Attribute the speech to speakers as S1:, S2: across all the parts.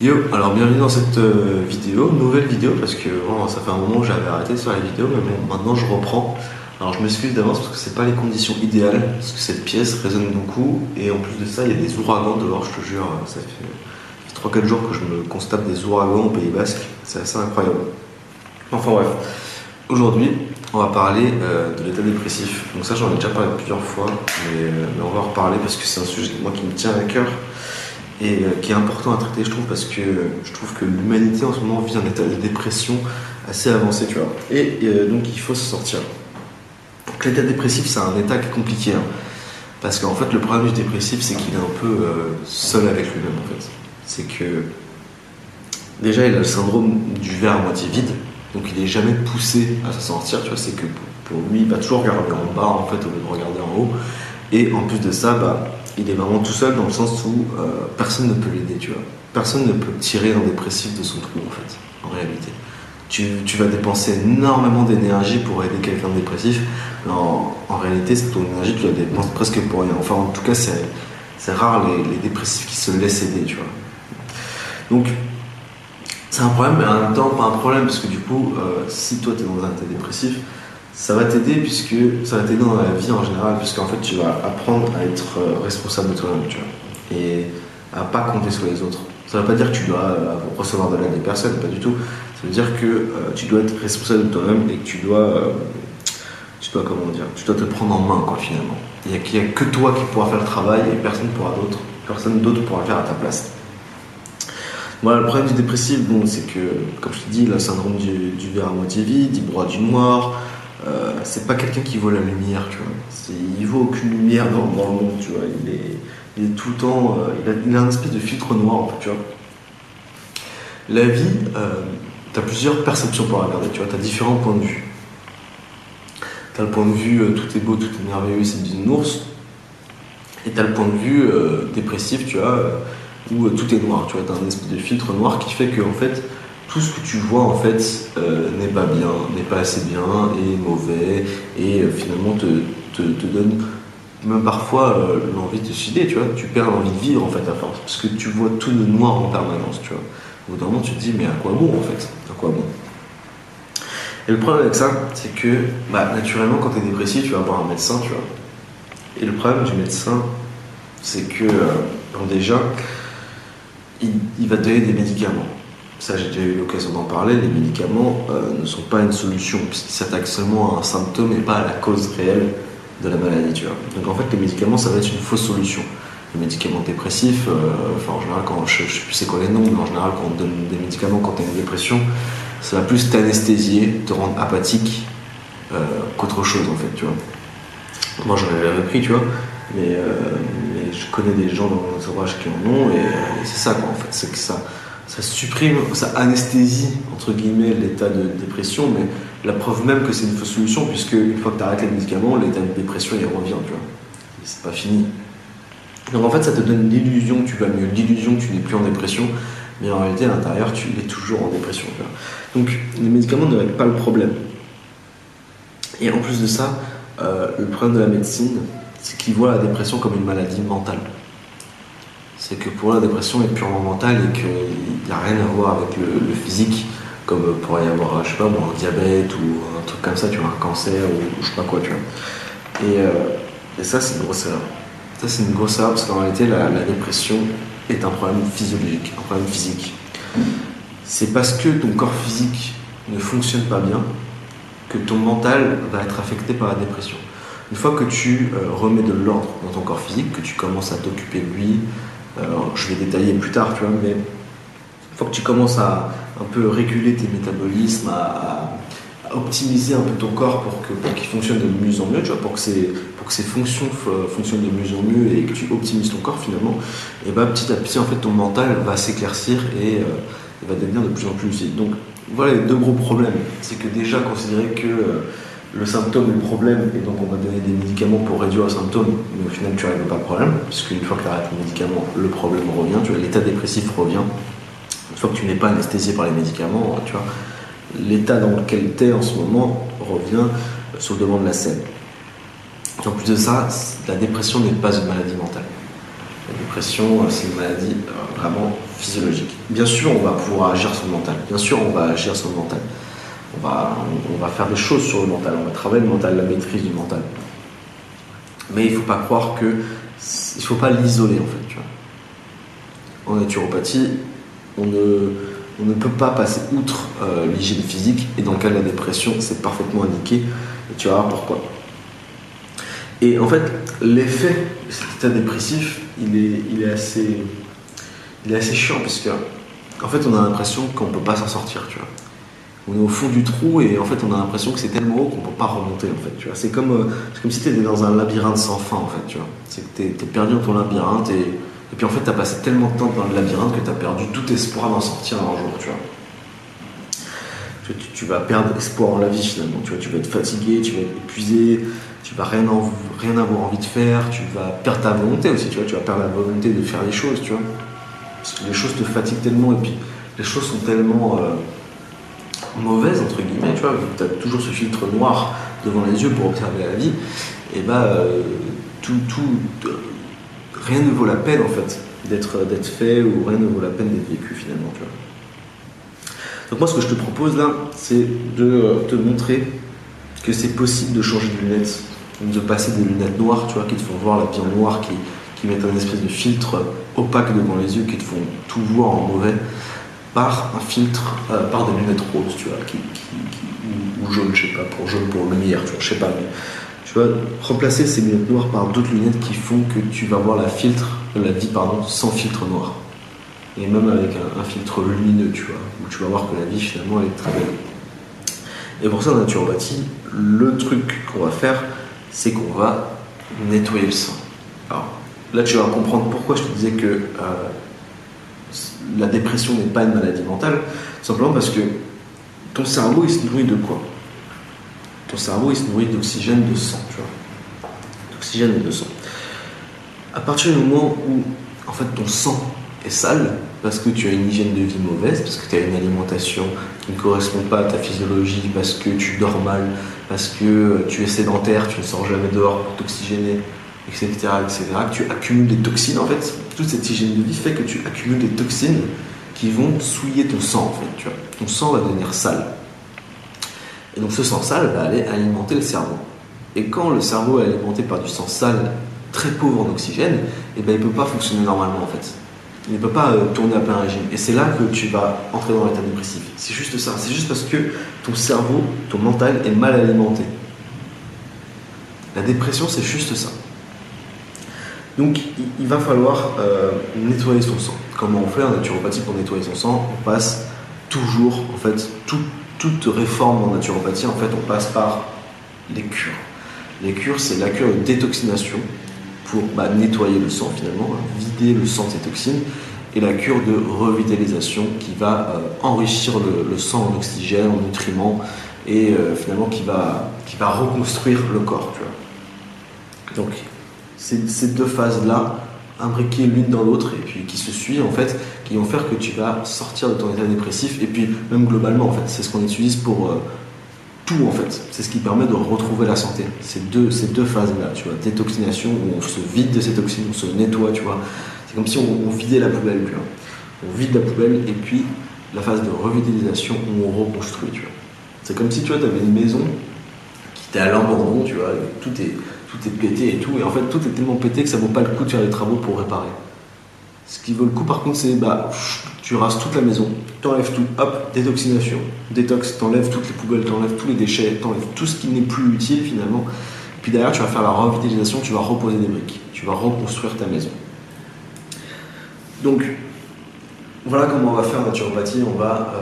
S1: Yo, alors bienvenue dans cette euh, vidéo, nouvelle vidéo, parce que bon, ça fait un moment que j'avais arrêté sur les vidéos, mais bon, maintenant je reprends. Alors je m'excuse d'avance parce que c'est pas les conditions idéales, parce que cette pièce résonne beaucoup, et en plus de ça, il y a des ouragans dehors, je te jure, ça fait 3-4 jours que je me constate des ouragans au Pays Basque, c'est assez incroyable. Enfin bref, aujourd'hui, on va parler euh, de l'état dépressif. Donc ça, j'en ai déjà parlé plusieurs fois, mais, euh, mais on va en reparler parce que c'est un sujet moi qui me tient à cœur et euh, qui est important à traiter, je trouve, parce que je trouve que l'humanité en ce moment vit un état de dépression assez avancé, tu vois. Et euh, donc il faut se sortir. L'état dépressif, c'est un état qui est compliqué, hein. parce qu'en fait, le problème du dépressif, c'est qu'il est un peu euh, seul avec lui-même, en fait. C'est que déjà, il a le syndrome du verre à moitié vide, donc il est jamais poussé à s'en sortir, tu vois. C'est que pour lui, il va toujours regarder en bas, en fait, au lieu de regarder en haut. Et en plus de ça, bah, il est vraiment tout seul dans le sens où euh, personne ne peut l'aider, tu vois. Personne ne peut tirer un dépressif de son trou, en fait, en réalité. Tu, tu vas dépenser énormément d'énergie pour aider quelqu'un de dépressif, en, en réalité, ton énergie, tu la dépenses presque pour rien. Enfin, en tout cas, c'est, c'est rare les, les dépressifs qui se laissent aider, tu vois. Donc, c'est un problème, mais en même temps, pas un problème, parce que du coup, euh, si toi, tu es dans un état dépressif, ça va t'aider puisque ça dans la vie en général, puisqu'en fait tu vas apprendre à être euh, responsable de toi-même, tu vois, et à pas compter sur les autres. Ça ne veut pas dire que tu dois euh, recevoir de l'aide des personnes, pas du tout. Ça veut dire que euh, tu dois être responsable de toi-même et que tu dois, tu dois comment dire, tu dois te prendre en main quoi finalement. Il n'y a, que toi qui pourra faire le travail et personne pourra d'autre, personne d'autre pourra le faire à ta place. Voilà, le problème du dépressif, c'est que, comme je te dis, le syndrome du, du verre à moitié vide, il broie du noir, euh, c'est pas quelqu'un qui voit la lumière, tu vois. Il voit aucune lumière dans, dans, le monde, tu vois. Il est, tout le temps. Euh, il, a, un espèce de filtre noir, tu vois. La vie, euh, tu as plusieurs perceptions pour regarder, tu vois. Tu as différents points de vue. Tu as le point de vue euh, tout est beau, tout est merveilleux, c'est bisounours. Et tu as le point de vue dépressif, tu vois, où tout est noir, tu vois. Tu as un espèce de filtre noir qui fait que, en fait, tout ce que tu vois en fait euh, n'est pas bien, n'est pas assez bien, est mauvais et euh, finalement te, te, te, donne même parfois euh, l'envie de te tu vois, tu perds l'envie de vivre en fait à force parce que tu vois tout de noir en permanence, tu vois. Au bout d'un moment tu te dis mais à quoi bon en fait, à quoi bon? Et le problème avec ça, c'est que bah, naturellement quand tu es dépressif, tu vas voir un médecin, tu vois. Et le problème du médecin, c'est que déjà, il, il va te donner des médicaments ça j'ai déjà eu l'occasion d'en parler, les médicaments euh, ne sont pas une solution, puisqu'ils s'attaquent seulement à un symptôme et pas à la cause réelle de la maladie. Tu vois. Donc en fait, les médicaments, ça va être une fausse solution. Les médicaments dépressifs, euh, enfin en général, quand, je, je sais plus c'est quoi les noms, mais en général, quand on donne des médicaments quand tu as une dépression, ça va plus t'anesthésier, te rendre apathique euh, qu'autre chose en fait, tu vois. Moi j'en ai jamais pris, tu vois, mais, je connais des gens dans mon entourage qui en ont, et, et c'est ça quoi en fait, c'est que ça ça supprime, ça anesthésie entre guillemets l'état de dépression, mais la preuve même que c'est une fausse solution, puisque une fois que tu arrêtes les médicaments, l'état de dépression il revient, tu vois. C'est pas fini. Donc en fait, ça te donne l'illusion que tu vas mieux, l'illusion que tu n'es plus en dépression, mais en réalité à l'intérieur, tu es toujours en dépression. Donc les médicaments ne règlent pas le problème. Et en plus de ça, euh, le problème de la médecine, c'est qu'ils voient la dépression comme une maladie mentale c'est que pour la dépression est purement mentale et qu'il n'y a rien à voir avec le, physique, comme pourrait y avoir, je sais pas, bon, un diabète ou un truc comme ça, tu vois, un cancer ou, ou je sais pas quoi, tu vois. Et, euh, et ça, c'est une grosse erreur. Ça, c'est une grosse erreur parce qu'en réalité, la, la, dépression est un problème physiologique, un problème physique. C'est parce que ton corps physique ne fonctionne pas bien que ton mental va être affecté par la dépression. Une fois que tu euh, remets de l'ordre dans ton corps physique, que tu commences à t'occuper de lui, je vais détailler plus tard, tu vois, mais faut que tu commences à un peu réguler tes métabolismes, à, optimiser un peu ton corps pour qu'il fonctionne de mieux en mieux, tu vois, pour que ses, pour que fonctions fonctionnent de mieux en mieux et que tu optimises ton corps finalement, et bah petit à petit, en fait, ton mental va s'éclaircir et euh, va devenir de plus en plus lucide. Donc, voilà les deux gros problèmes. C'est que déjà, considérer que euh, le symptôme est le problème et donc on va donner des médicaments pour réduire le symptôme, mais au final tu règles pas le problème, puisque une fois que tu arrêtes le médicament, le problème revient, tu vois, l'état dépressif revient. Une fois que tu n'es pas anesthésié par les médicaments, tu vois, l'état dans lequel tu es en ce moment revient sur le devant de la scène. En plus de ça, la dépression n'est pas une maladie mentale. La dépression, c'est une maladie vraiment physiologique. Bien sûr, on va pouvoir agir sur le mental. Bien sûr, on va agir sur le mental. On va, faire des choses sur le mental. On va travailler le mental, la maîtrise du mental. Mais il ne faut pas croire que. Il ne faut pas l'isoler en fait. Tu vois. En naturopathie, on ne, peut pas passer outre euh, l'hygiène physique. Et dans le cas de la dépression, c'est parfaitement indiqué. Et tu vas voir pourquoi. Et en fait, l'effet de cet état dépressif, il est, assez, il est chiant parce que, en fait, on a l'impression qu'on ne peut pas s'en sortir. On est au fond du trou et en fait, on a l'impression que c'est tellement haut qu'on ne peut pas remonter, en fait. C'est comme, euh, comme si dans un labyrinthe sans fin, en fait, tu vois. C'est que tu es, perdu dans ton labyrinthe et, et puis en fait, tu as passé tellement de temps dans le labyrinthe que tu as perdu tout espoir d'en sortir un jour, tu vois. Tu, vas perdre espoir en la vie finalement, tu vois. Tu vas être fatigué, tu vas être épuisé, tu vas rien, rien avoir envie de faire, tu vas perdre ta volonté aussi, tu vois, tu vas perdre la volonté de faire les choses, tu vois. Parce que les choses te fatiguent tellement et puis les choses sont tellement euh, mauvaises, entre guillemets, tu vois, tu as toujours ce filtre noir devant les yeux pour observer la vie, et bah tout, tout, rien ne vaut la peine en fait d'être, d'être fait ou rien ne vaut la peine d'être vécu finalement, tu vois. Donc moi ce que je te propose là, c'est de euh, te montrer que c'est possible de changer de lunettes de passer des lunettes noires, tu vois, qui te font voir la vie en noir, qui, qui mettent un espèce de filtre opaque devant les yeux, qui te font tout voir en mauvais, par un filtre, euh, par des lunettes roses, tu vois, qui, ou, jaune, je sais pas, pour jaune pour lumière, tu vois, je sais pas, mais tu vois, remplacer ces lunettes noires par d'autres lunettes qui font que tu vas voir la filtre, la vie, pardon, sans filtre noir. Et même avec un, filtre lumineux, tu vois, où tu vas voir que la vie finalement elle est très belle. Et pour ça, naturopathie, le truc qu'on va faire, c'est qu'on va nettoyer le sang. Alors là, tu vas comprendre pourquoi je te disais que euh, la dépression n'est pas une maladie mentale, simplement parce que ton cerveau, il se nourrit de quoi? Ton cerveau, il se nourrit d'oxygène, de sang. D'oxygène de sang. À partir du moment où, en fait, ton sang est sale, parce que tu as une hygiène de vie mauvaise, parce que tu as une alimentation qui ne correspond pas à ta physiologie, parce que tu dors mal, parce que tu es sédentaire, tu ne sors jamais dehors pour t'oxygéner, etc., etc., tu accumules des toxines, en fait, toute cette hygiène de vie fait que tu accumules des toxines qui vont souiller ton sang, en fait. Ton sang va devenir sale. Et donc ce sang sale va aller alimenter le cerveau. Et quand le cerveau est alimenté par du sang sale, très pauvre en oxygène, eh ben, il ne peut pas fonctionner normalement, en fait il ne peut pas euh, tourner à plein régime. Et c'est là que tu vas entrer dans l'état dépressif. C'est juste ça. C'est juste parce que ton cerveau, ton mental est mal alimenté. La dépression, c'est juste ça. Donc, il, va falloir euh, nettoyer son sang. Comment on fait en naturopathie pour nettoyer son sang On passe toujours, en fait, toute réforme en naturopathie, en fait, on passe par les cures. Les cures, c'est la cure de détoxination pour bah, nettoyer le sang finalement, hein, vider le sang de ses toxines, et la cure de revitalisation qui va euh, enrichir le, sang en oxygène, en nutriments, et euh, finalement qui va, reconstruire le corps. Donc ces deux phases-là, imbriquées l'une dans l'autre, et puis qui se suivent en fait, qui vont faire que tu vas sortir de ton état dépressif, et puis même globalement en fait, c'est ce qu'on utilise pour... Euh, tout en fait. C'est ce qui permet de retrouver la santé. Ces deux, ces deux phases-là, tu vois, détoxination où on se vide de ces toxines, on se nettoie, tu vois. C'est comme si on, vidait la poubelle, tu vois. On vide la poubelle et puis la phase de revitalisation où on reconstruit, tu vois. C'est comme si tu vois, avais une maison qui était à l'abandon, tu vois, tout est, tout est pété et tout, et en fait tout est tellement pété que ça vaut pas le coup de faire les travaux pour réparer. Ce qui vaut le coup par contre, c'est bah, tu rases toute la maison, t'enlèves tout, hop, détoxination, détox, t'enlèves toutes les poubelles, t'enlèves tous les déchets, t'enlèves tout ce qui n'est plus utile finalement. Puis derrière, tu vas faire la revitalisation, tu vas reposer des briques, tu vas reconstruire ta maison. Donc, voilà comment on va faire en naturopathie. On va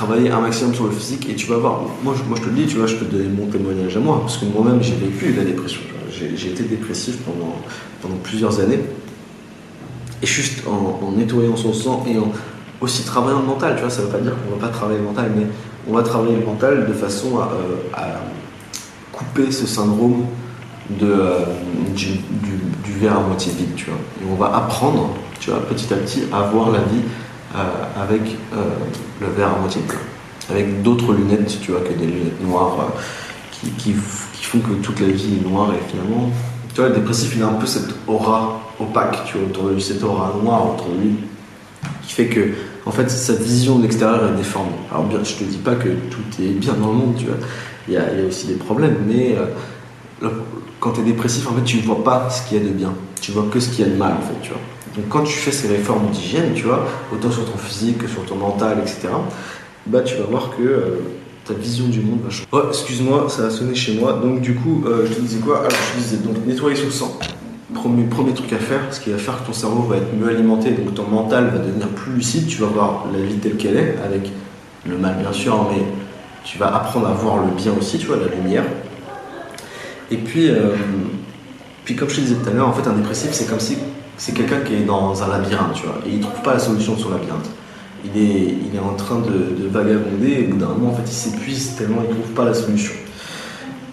S1: travailler un maximum sur le physique et tu vas voir. Moi je, moi, je te le dis, tu vois, je te donne mon témoignage à moi, parce que moi-même, j'ai vécu la dépression. J'ai été dépressif pendant, pendant plusieurs années. Et juste en, nettoyant son sang et en aussi travaillant le mental, tu vois, ça veut pas dire qu'on va pas travailler le mental, mais on va travailler le mental de façon à, euh, couper ce syndrome de, euh, du, verre à moitié vide, tu vois. Et on va apprendre, tu vois, petit à petit à voir la vie euh, avec le verre à moitié plein. Avec d'autres lunettes, tu vois, que des lunettes noires qui, qui, font que toute la vie est noire et finalement, tu vois, le dépressif, il a un peu cette aura opaque, tu vois, autour de lui, cette aura noire autour de lui, qui fait que, en fait, sa vision de l'extérieur est déformée. Alors bien, je te dis pas que tout est bien dans le monde, tu vois, il y a, aussi des problèmes, mais euh, quand tu es dépressif, en fait, tu ne vois pas ce qu'il y a de bien, tu vois que ce qu'il y a de mal, en fait, tu vois. Donc quand tu fais ces réformes d'hygiène, tu vois, autant sur ton physique que sur ton mental, etc., bah tu vas voir que euh, ta vision du monde va changer. Oh, excuse-moi, ça a sonné chez moi. Donc du coup, euh, je te disais quoi? Alors je te disais donc nettoyer son sang. Premier, premier truc à faire, ce qui va faire que ton cerveau va être mieux alimenté, donc ton mental va devenir plus lucide, tu vas voir la vie telle qu'elle est, avec le mal bien sûr, hein, mais tu vas apprendre à voir le bien aussi, tu vois, la lumière. Et puis, euh, puis comme je te disais tout à l'heure, en fait un dépressif c'est comme si c'est quelqu'un qui est dans un labyrinthe, tu vois, et il trouve pas la solution de son labyrinthe. Il est, il est en train de, vagabonder et au bout d'un moment, en fait, il s'épuise tellement il trouve pas la solution.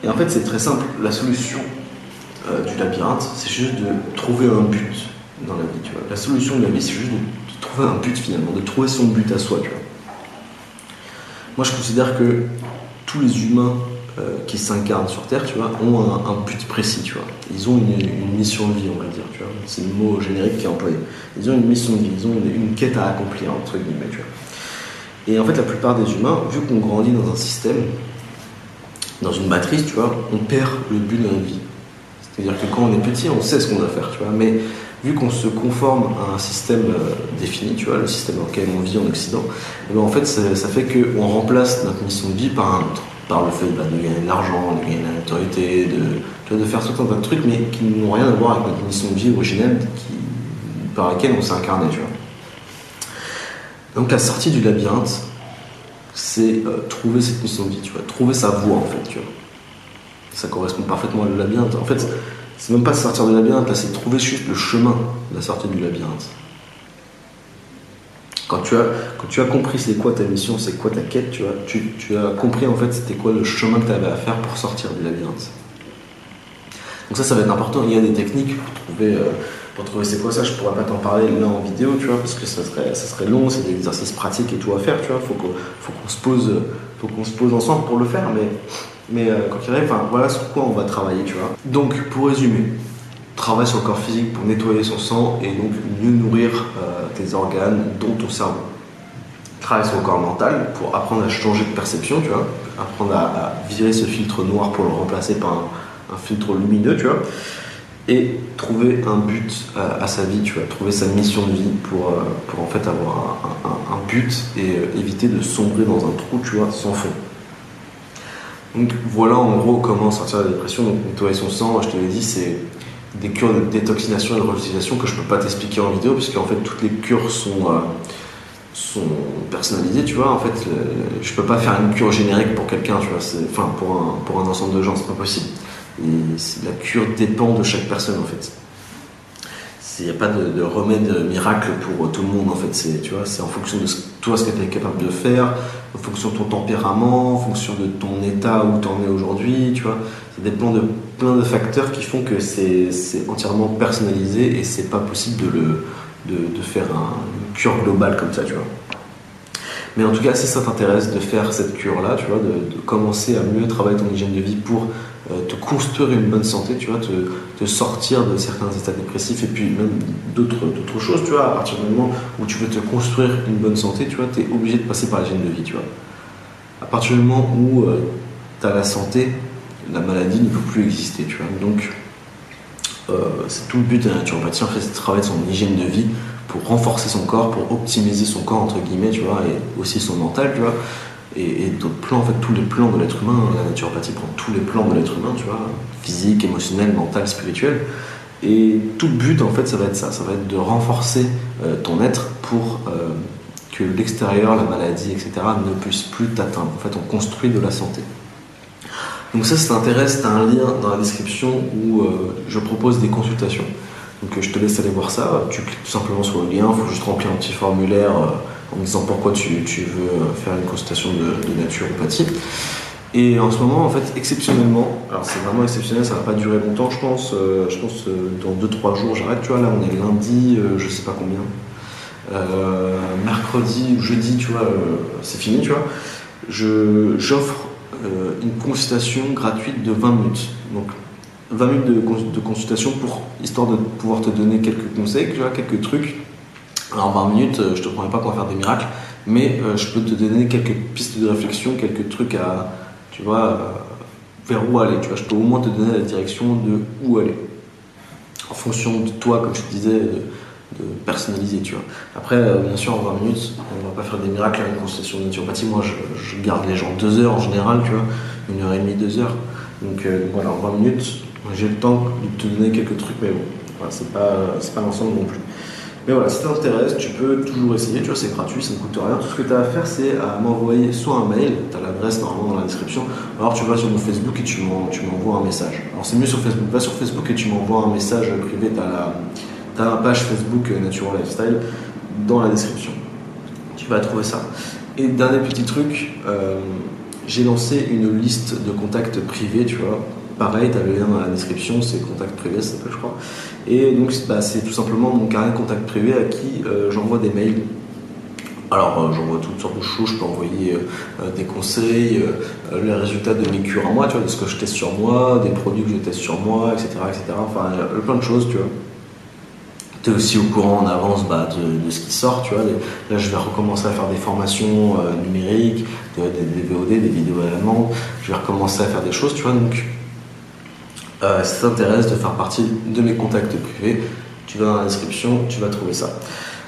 S1: Et en fait, c'est très simple. La solution euh, du labyrinthe, c'est juste de trouver un but dans la vie, tu vois. La solution de la vie, c'est juste de, trouver un but finalement, de trouver son but à soi, tu vois. Moi, je considère que tous les humains qui s'incarnent sur Terre, tu vois, ont un, but précis, tu vois. Ils ont une, mission de vie, on va dire, tu vois. C'est le mot générique qui est employé. Ils ont une mission de vie, ils ont une, quête à accomplir, entre guillemets, tu vois. Et en fait, la plupart des humains, vu qu'on grandit dans un système, dans une matrice, tu vois, on perd le but de notre vie. C'est-à-dire que quand on est petit, on sait ce qu'on doit faire, tu vois. Mais vu qu'on se conforme à un système euh, défini, tu vois, le système dans lequel on vit en Occident, eh ben, en fait, ça, ça fait qu'on remplace notre mission de vie par un autre par le fait bah, de gagner de l'argent, de gagner de la notoriété, de, de faire tout un tas de trucs, mais qui n'ont rien à voir avec notre mission de vie originelle par laquelle on s'est incarné, tu vois. Donc la sortie du labyrinthe, c'est euh, trouver cette mission de vie, tu vois, trouver sa voie en fait, tu vois. Ça correspond parfaitement au labyrinthe. En fait, c'est même pas sortir du labyrinthe, c'est trouver juste le chemin de la sortie du labyrinthe. Quand tu as, compris c'est quoi ta mission, c'est quoi ta quête, tu, as compris en fait c'était quoi le chemin que tu avais à faire pour sortir du labyrinthe. Donc ça, ça va être important. Il y a des techniques pour trouver, euh, trouver c'est quoi ça. Je pourrais pas t'en parler là en vidéo, tu vois, parce que ça serait, long. C'est des exercices pratiques et tout à faire, tu vois. Faut qu'on, se pose, ensemble pour le faire. Mais, euh, quand il arrive, voilà sur quoi on va travailler. Donc pour résumer, travaille sur le corps physique pour nettoyer son sang et donc mieux nourrir euh, tes organes, dont ton cerveau. Travaille sur le corps mental pour apprendre à changer de perception, tu vois, apprendre à, virer ce filtre noir pour le remplacer par un, filtre lumineux, tu vois, et trouver un but euh, à, sa vie, tu vois, trouver sa mission de vie pour, euh, pour en fait avoir un, but et éviter de sombrer dans un trou, tu vois, sans fond. Donc voilà en gros comment sortir de la dépression. Donc nettoyer son sang, je te l'ai dit, c'est des cures de détoxination et de revitalisation que je peux pas t'expliquer en vidéo, puisque en fait toutes les cures sont, euh, sont personnalisées, tu vois. En fait, je peux pas faire une cure générique pour quelqu'un, tu vois. Enfin, pour un, pour un ensemble de gens, c'est pas possible. Et la cure dépend de chaque personne, en fait. Il n'y a pas de, remède miracle pour tout le monde, en fait. C'est en fonction de toi, ce que tu es capable de faire, en fonction de ton tempérament, en fonction de ton état où tu en es aujourd'hui, tu vois. C'est des de plein de facteurs qui font que c'est entièrement personnalisé et c'est pas possible de, le, de, faire une cure globale comme ça, tu vois. Mais en tout cas, si ça t'intéresse de faire cette cure-là, tu vois, de, commencer à mieux travailler ton hygiène de vie pour te construire une bonne santé, tu vois, te, sortir de certains états dépressifs et puis même d'autres choses, tu vois, à partir du moment où tu veux te construire une bonne santé, tu vois, tu es obligé de passer par l'hygiène de vie, tu vois. À partir du moment où euh, tu as la santé, la maladie ne peut plus exister, tu vois. Donc, euh, c'est tout le but de la naturopathie, en fait, c'est de travailler son hygiène de vie pour renforcer son corps, pour optimiser son corps, entre guillemets, tu vois, et aussi son mental, tu vois. Et, d'autres plans, en fait, tous les plans de l'être humain, la naturopathie prend tous les plans de l'être humain, tu vois, physique, émotionnel, mental, spirituel. Et tout le but, en fait, ça va être ça, ça va être de renforcer euh, ton être pour euh, que l'extérieur, la maladie, etc., ne puisse plus t'atteindre. En fait, on construit de la santé. Donc ça, si t'intéresse, t'as un lien dans la description où euh, je propose des consultations. Donc je te laisse aller voir ça. Tu cliques tout simplement sur le lien, il faut juste remplir un petit formulaire euh, en disant pourquoi tu, veux faire une consultation de, de, naturopathie. Et en ce moment, en fait, exceptionnellement, alors c'est vraiment exceptionnel, ça va pas durer longtemps, je pense. je pense dans 2-3 jours, j'arrête. Tu vois, là, on est lundi, je sais pas combien. mercredi ou jeudi, tu vois, c'est fini, tu vois. j'offre euh, une consultation gratuite de 20 minutes. Donc, 20 minutes de, consultation pour histoire de pouvoir te donner quelques conseils, tu vois, quelques trucs. Alors 20 minutes, je te promets pas qu'on va faire des miracles, mais je peux te donner quelques pistes de réflexion, quelques trucs à, tu vois, vers où aller. Tu vois, je peux au moins te donner la direction de où aller. En fonction de toi, comme je te disais, de, personnaliser, tu vois. Après, euh, bien sûr, en 20 minutes, on va pas faire des miracles à une consultation de naturopathie. Moi, je, garde les gens deux heures en général, tu vois, une heure et demie, deux heures. Donc euh, voilà, en 20 minutes, j'ai le temps de te donner quelques trucs, mais bon, c'est pas, pas l'ensemble non plus. Mais voilà, si t'intéresse, tu peux toujours essayer, tu vois, c'est gratuit, ça ne coûte rien. Tout ce que tu as à faire, c'est à m'envoyer soit un mail, tu as l'adresse normalement dans la description, alors tu vas sur mon Facebook et tu m'envoies un message. Alors c'est mieux sur Facebook, va sur Facebook et tu m'envoies un message privé, tu as, la, page Facebook euh, Natural Lifestyle dans la description. Tu vas trouver ça. Et dernier petit truc, euh, j'ai lancé une liste de contacts privés, tu vois, Pareil, tu as le lien dans la description, c'est contact privé, ça s'appelle, je crois. Et donc, bah, c'est tout simplement mon carnet de contact privé à qui euh, j'envoie des mails. Alors, euh, j'envoie toutes sortes de choses, je peux envoyer euh, des conseils, les résultats de mes cures à moi, tu vois, de ce que je teste sur moi, des produits que je teste sur moi, etc. etc. Enfin, plein de choses, tu vois. Tu es aussi au courant en avance bah, de, ce qui sort, tu vois. Là, je vais recommencer à faire des formations numériques, des, VOD, des vidéos événements. Je vais recommencer à faire des choses, tu vois. Donc, euh, si ça t'intéresse de faire partie de mes contacts privés, tu vas dans la description, tu vas trouver ça.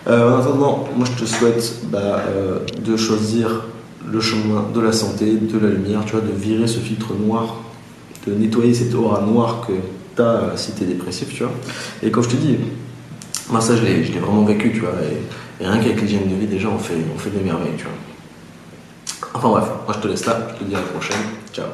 S1: Euh, en attendant, moi je te souhaite bah, euh, de choisir le chemin de la santé, de la lumière, tu vois, de virer ce filtre noir, de nettoyer cette aura noire que tu as si tu es dépressif, tu vois. Et comme je te dis, moi ça je l'ai vraiment vécu, tu vois, et, rien qu'avec l'hygiène de vie, déjà on fait, on fait des merveilles, tu vois. Enfin bref, moi je te laisse là, je te dis à la prochaine, ciao.